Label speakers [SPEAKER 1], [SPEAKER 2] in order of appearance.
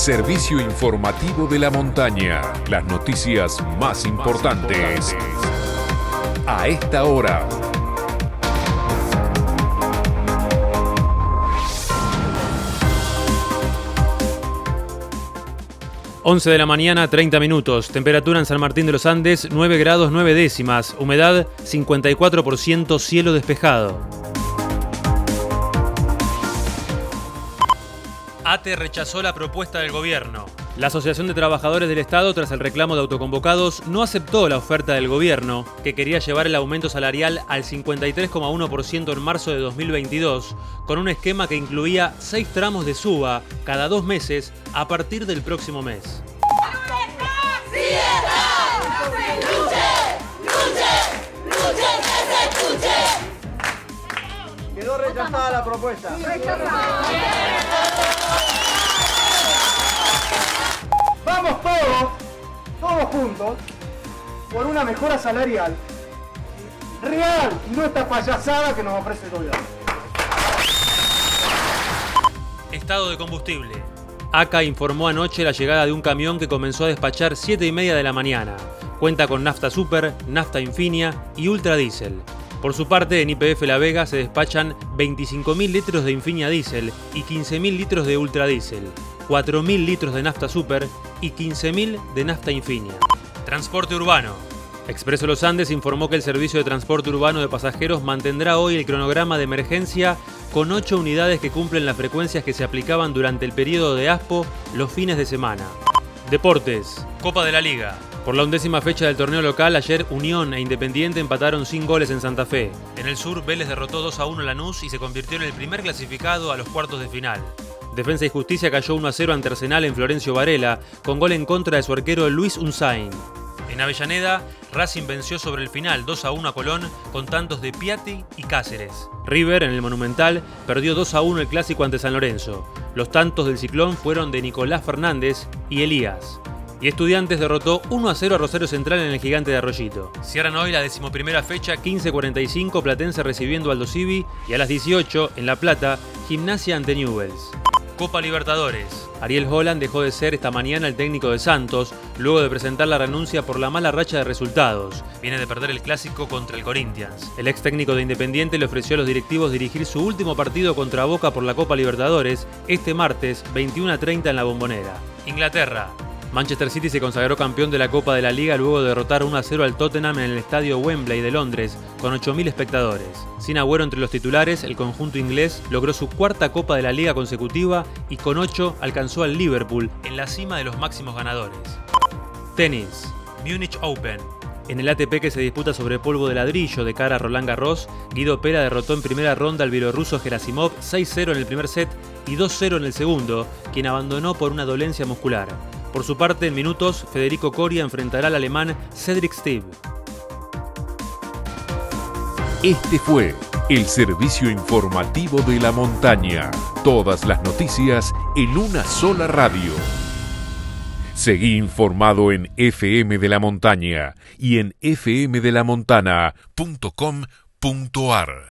[SPEAKER 1] servicio informativo de la montaña. Las noticias más importantes. A esta hora.
[SPEAKER 2] 11 de la mañana, 30 minutos. Temperatura en San Martín de los Andes, 9 grados 9 décimas. Humedad, 54%, cielo despejado. ATE rechazó la propuesta del gobierno. La Asociación de Trabajadores del Estado, tras el reclamo de autoconvocados, no aceptó la oferta del gobierno, que quería llevar el aumento salarial al 53,1% en marzo de 2022, con un esquema que incluía seis tramos de suba cada dos meses a partir del próximo mes.
[SPEAKER 3] Quedó rechazada la propuesta. Juntos, por una mejora salarial real no esta payasada que nos ofrece el gobierno.
[SPEAKER 2] Estado de combustible. ACA informó anoche la llegada de un camión que comenzó a despachar 7 y media de la mañana. Cuenta con nafta super, nafta infinia y ultra diésel. Por su parte, en IPF La Vega se despachan 25.000 litros de Infinia Diesel y 15.000 litros de Ultra Diesel, 4.000 litros de nafta super y 15.000 de nafta Infinia. Transporte urbano. Expreso Los Andes informó que el servicio de transporte urbano de pasajeros mantendrá hoy el cronograma de emergencia con 8 unidades que cumplen las frecuencias que se aplicaban durante el periodo de ASPO los fines de semana. Deportes. Copa de la Liga. Por la undécima fecha del torneo local, ayer Unión e Independiente empataron sin goles en Santa Fe. En el sur, Vélez derrotó 2 a 1 a Lanús y se convirtió en el primer clasificado a los cuartos de final. Defensa y Justicia cayó 1 a 0 ante Arsenal en Florencio Varela, con gol en contra de su arquero Luis Unzain. En Avellaneda, Racing venció sobre el final 2 a 1 a Colón con tantos de Piatti y Cáceres. River, en el Monumental, perdió 2 a 1 el clásico ante San Lorenzo. Los tantos del ciclón fueron de Nicolás Fernández y Elías y Estudiantes derrotó 1 a 0 a Rosario Central en el Gigante de Arroyito. Cierran hoy la decimoprimera fecha 15.45 Platense recibiendo Aldo Civi y a las 18 en La Plata Gimnasia ante Newells. Copa Libertadores. Ariel Holland dejó de ser esta mañana el técnico de Santos, luego de presentar la renuncia por la mala racha de resultados. Viene de perder el clásico contra el Corinthians. El ex técnico de Independiente le ofreció a los directivos dirigir su último partido contra Boca por la Copa Libertadores este martes 21 a 30 en la Bombonera. Inglaterra. Manchester City se consagró campeón de la Copa de la Liga luego de derrotar 1 a 0 al Tottenham en el estadio Wembley de Londres, con 8.000 espectadores. Sin agüero entre los titulares, el conjunto inglés logró su cuarta Copa de la Liga consecutiva y con 8 alcanzó al Liverpool en la cima de los máximos ganadores. Tenis. Munich Open. En el ATP que se disputa sobre polvo de ladrillo de cara a Roland Garros, Guido Pera derrotó en primera ronda al bielorruso Gerasimov 6-0 en el primer set y 2-0 en el segundo, quien abandonó por una dolencia muscular. Por su parte, en minutos, Federico Coria enfrentará al alemán Cedric Steve.
[SPEAKER 1] Este fue el servicio informativo de la montaña. Todas las noticias en una sola radio. Seguí informado en FM de la Montaña y en fmdelamontana.com.ar.